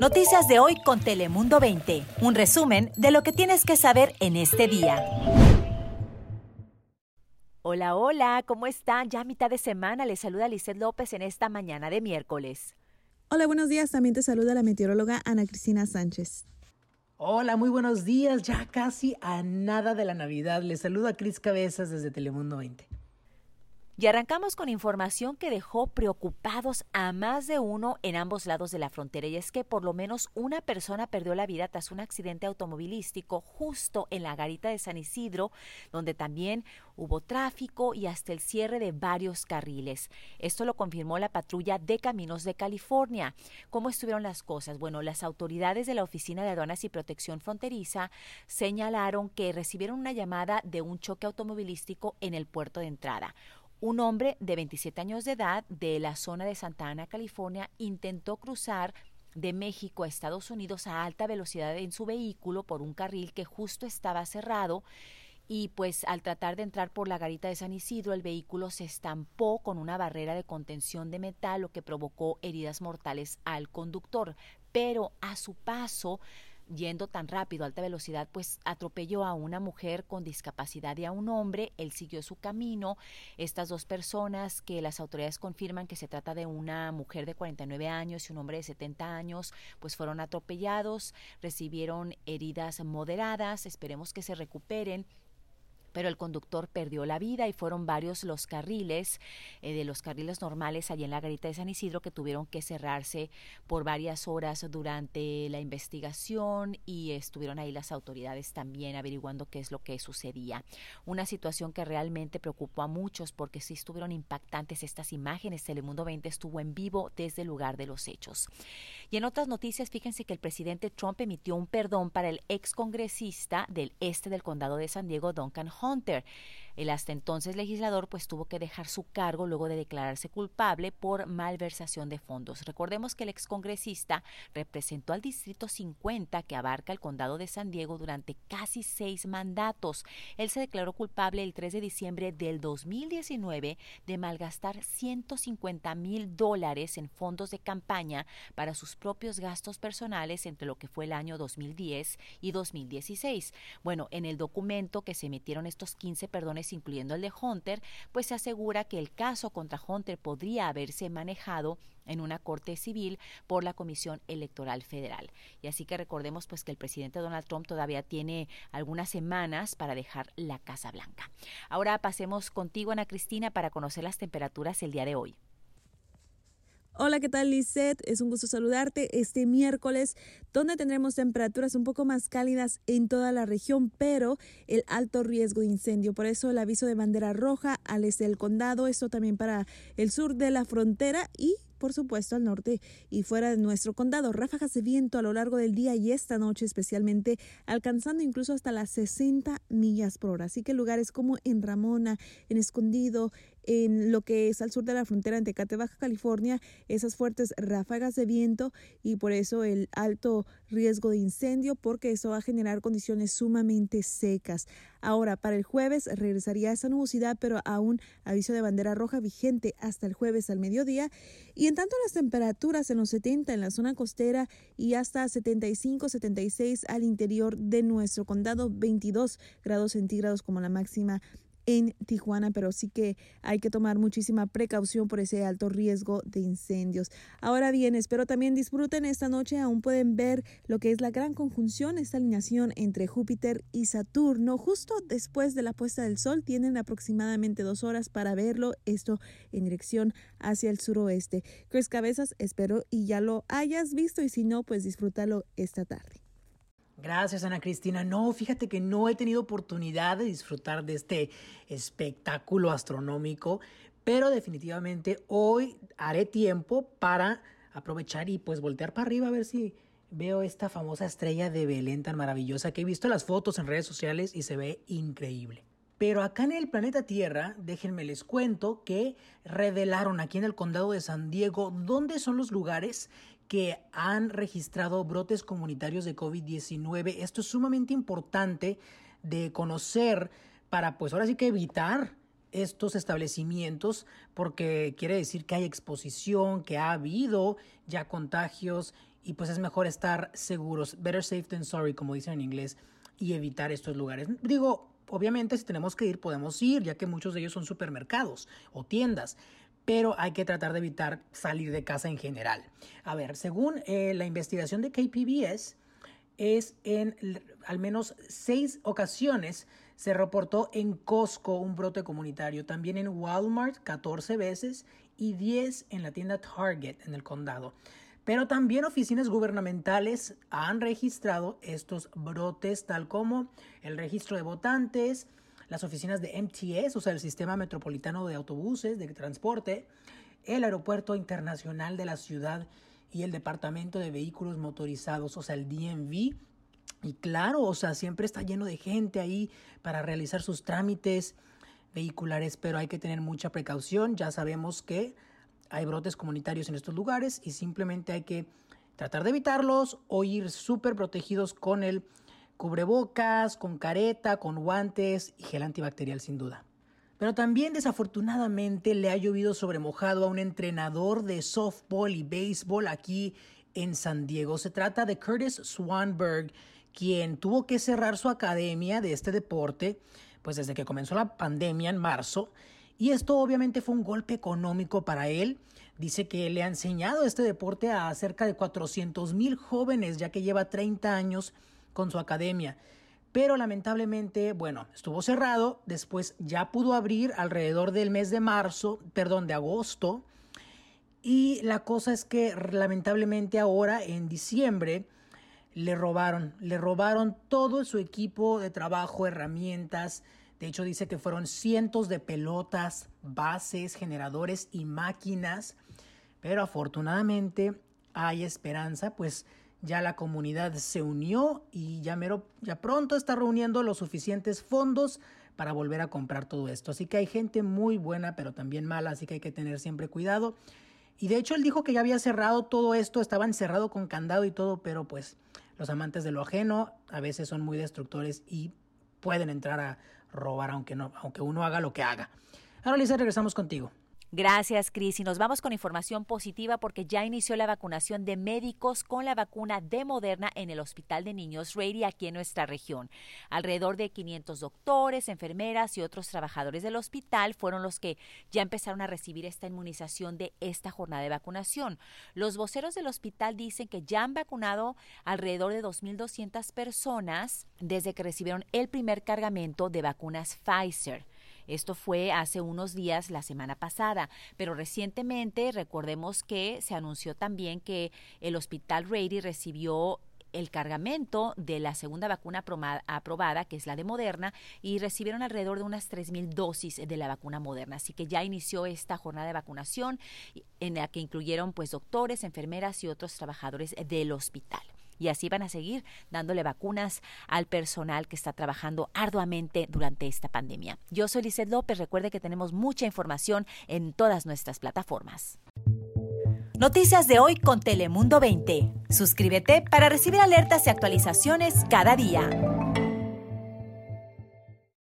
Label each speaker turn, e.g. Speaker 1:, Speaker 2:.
Speaker 1: Noticias de hoy con Telemundo 20. Un resumen de lo que tienes que saber en este día. Hola, hola, ¿cómo están? Ya a mitad de semana les saluda Lizeth López en esta mañana de miércoles.
Speaker 2: Hola, buenos días. También te saluda la meteoróloga Ana Cristina Sánchez.
Speaker 3: Hola, muy buenos días. Ya casi a nada de la Navidad. Les saluda Cris Cabezas desde Telemundo 20.
Speaker 1: Y arrancamos con información que dejó preocupados a más de uno en ambos lados de la frontera. Y es que por lo menos una persona perdió la vida tras un accidente automovilístico justo en la garita de San Isidro, donde también hubo tráfico y hasta el cierre de varios carriles. Esto lo confirmó la patrulla de Caminos de California. ¿Cómo estuvieron las cosas? Bueno, las autoridades de la Oficina de Aduanas y Protección Fronteriza señalaron que recibieron una llamada de un choque automovilístico en el puerto de entrada. Un hombre de 27 años de edad de la zona de Santa Ana, California, intentó cruzar de México a Estados Unidos a alta velocidad en su vehículo por un carril que justo estaba cerrado y pues al tratar de entrar por la garita de San Isidro el vehículo se estampó con una barrera de contención de metal lo que provocó heridas mortales al conductor, pero a su paso yendo tan rápido alta velocidad, pues atropelló a una mujer con discapacidad y a un hombre. Él siguió su camino. Estas dos personas que las autoridades confirman que se trata de una mujer de 49 años y un hombre de 70 años, pues fueron atropellados, recibieron heridas moderadas. Esperemos que se recuperen pero el conductor perdió la vida y fueron varios los carriles eh, de los carriles normales allí en la garita de San Isidro que tuvieron que cerrarse por varias horas durante la investigación y estuvieron ahí las autoridades también averiguando qué es lo que sucedía. Una situación que realmente preocupó a muchos porque sí estuvieron impactantes estas imágenes. Telemundo 20 estuvo en vivo desde el lugar de los hechos. Y en otras noticias, fíjense que el presidente Trump emitió un perdón para el ex congresista del este del condado de San Diego, Duncan Hunter. El hasta entonces legislador pues tuvo que dejar su cargo luego de declararse culpable por malversación de fondos. Recordemos que el excongresista representó al Distrito 50 que abarca el condado de San Diego durante casi seis mandatos. Él se declaró culpable el 3 de diciembre del 2019 de malgastar 150 mil dólares en fondos de campaña para sus propios gastos personales entre lo que fue el año 2010 y 2016. Bueno, en el documento que se emitieron estos 15 perdones incluyendo el de Hunter, pues se asegura que el caso contra Hunter podría haberse manejado en una corte civil por la Comisión Electoral Federal. Y así que recordemos pues que el presidente Donald Trump todavía tiene algunas semanas para dejar la Casa Blanca. Ahora pasemos contigo Ana Cristina para conocer las temperaturas el día de hoy.
Speaker 2: Hola, ¿qué tal Lisette? Es un gusto saludarte este miércoles, donde tendremos temperaturas un poco más cálidas en toda la región, pero el alto riesgo de incendio. Por eso el aviso de bandera roja al este del condado, esto también para el sur de la frontera y por supuesto, al norte y fuera de nuestro condado. Ráfagas de viento a lo largo del día y esta noche especialmente, alcanzando incluso hasta las 60 millas por hora. Así que lugares como en Ramona, en Escondido, en lo que es al sur de la frontera en Tecate, Baja California, esas fuertes ráfagas de viento y por eso el alto riesgo de incendio porque eso va a generar condiciones sumamente secas. Ahora, para el jueves regresaría esa nubosidad, pero aún aviso de bandera roja vigente hasta el jueves al mediodía. Y en tanto las temperaturas en los 70 en la zona costera y hasta 75, 76 al interior de nuestro condado, 22 grados centígrados como la máxima en Tijuana, pero sí que hay que tomar muchísima precaución por ese alto riesgo de incendios. Ahora bien, espero también disfruten esta noche, aún pueden ver lo que es la gran conjunción, esta alineación entre Júpiter y Saturno. Justo después de la puesta del sol tienen aproximadamente dos horas para verlo, esto en dirección hacia el suroeste. Chris Cabezas, espero y ya lo hayas visto y si no, pues disfrútalo esta tarde.
Speaker 3: Gracias, Ana Cristina. No, fíjate que no he tenido oportunidad de disfrutar de este espectáculo astronómico, pero definitivamente hoy haré tiempo para aprovechar y pues voltear para arriba a ver si veo esta famosa estrella de Belén tan maravillosa que he visto las fotos en redes sociales y se ve increíble. Pero acá en el planeta Tierra, déjenme les cuento que revelaron aquí en el condado de San Diego dónde son los lugares que han registrado brotes comunitarios de COVID-19. Esto es sumamente importante de conocer para, pues ahora sí que evitar estos establecimientos porque quiere decir que hay exposición, que ha habido ya contagios y pues es mejor estar seguros, better safe than sorry, como dicen en inglés, y evitar estos lugares. Digo, obviamente si tenemos que ir, podemos ir, ya que muchos de ellos son supermercados o tiendas, pero hay que tratar de evitar salir de casa en general. A ver, según eh, la investigación de KPBS, es en al menos seis ocasiones se reportó en Costco un brote comunitario, también en Walmart 14 veces y 10 en la tienda Target en el condado. Pero también oficinas gubernamentales han registrado estos brotes, tal como el registro de votantes, las oficinas de MTS, o sea, el Sistema Metropolitano de Autobuses de Transporte, el Aeropuerto Internacional de la Ciudad y el Departamento de Vehículos Motorizados, o sea, el DMV. Y claro, o sea, siempre está lleno de gente ahí para realizar sus trámites vehiculares, pero hay que tener mucha precaución. Ya sabemos que hay brotes comunitarios en estos lugares y simplemente hay que tratar de evitarlos o ir súper protegidos con el cubrebocas, con careta, con guantes y gel antibacterial sin duda. Pero también desafortunadamente le ha llovido sobre mojado a un entrenador de softball y béisbol aquí en San Diego. Se trata de Curtis Swanberg, quien tuvo que cerrar su academia de este deporte, pues desde que comenzó la pandemia en marzo, y esto obviamente fue un golpe económico para él. Dice que le ha enseñado este deporte a cerca de 400 mil jóvenes, ya que lleva 30 años con su academia. Pero lamentablemente, bueno, estuvo cerrado, después ya pudo abrir alrededor del mes de marzo, perdón, de agosto. Y la cosa es que lamentablemente ahora, en diciembre, le robaron, le robaron todo su equipo de trabajo, herramientas, de hecho, dice que fueron cientos de pelotas, bases, generadores y máquinas. Pero afortunadamente hay esperanza, pues ya la comunidad se unió y ya, mero, ya pronto está reuniendo los suficientes fondos para volver a comprar todo esto. Así que hay gente muy buena, pero también mala, así que hay que tener siempre cuidado. Y de hecho él dijo que ya había cerrado todo esto, estaba encerrado con candado y todo, pero pues los amantes de lo ajeno a veces son muy destructores y pueden entrar a robar aunque, no, aunque uno haga lo que haga. Ahora, Lisa, regresamos contigo.
Speaker 1: Gracias, Cris. Y nos vamos con información positiva porque ya inició la vacunación de médicos con la vacuna de Moderna en el Hospital de Niños Rady aquí en nuestra región. Alrededor de 500 doctores, enfermeras y otros trabajadores del hospital fueron los que ya empezaron a recibir esta inmunización de esta jornada de vacunación. Los voceros del hospital dicen que ya han vacunado alrededor de 2.200 personas desde que recibieron el primer cargamento de vacunas Pfizer. Esto fue hace unos días, la semana pasada, pero recientemente recordemos que se anunció también que el Hospital Rady recibió el cargamento de la segunda vacuna aprobada, que es la de Moderna, y recibieron alrededor de unas 3.000 dosis de la vacuna Moderna. Así que ya inició esta jornada de vacunación en la que incluyeron pues doctores, enfermeras y otros trabajadores del hospital y así van a seguir dándole vacunas al personal que está trabajando arduamente durante esta pandemia. Yo soy Lizeth López, recuerde que tenemos mucha información en todas nuestras plataformas. Noticias de hoy con Telemundo 20. Suscríbete para recibir alertas y actualizaciones cada día.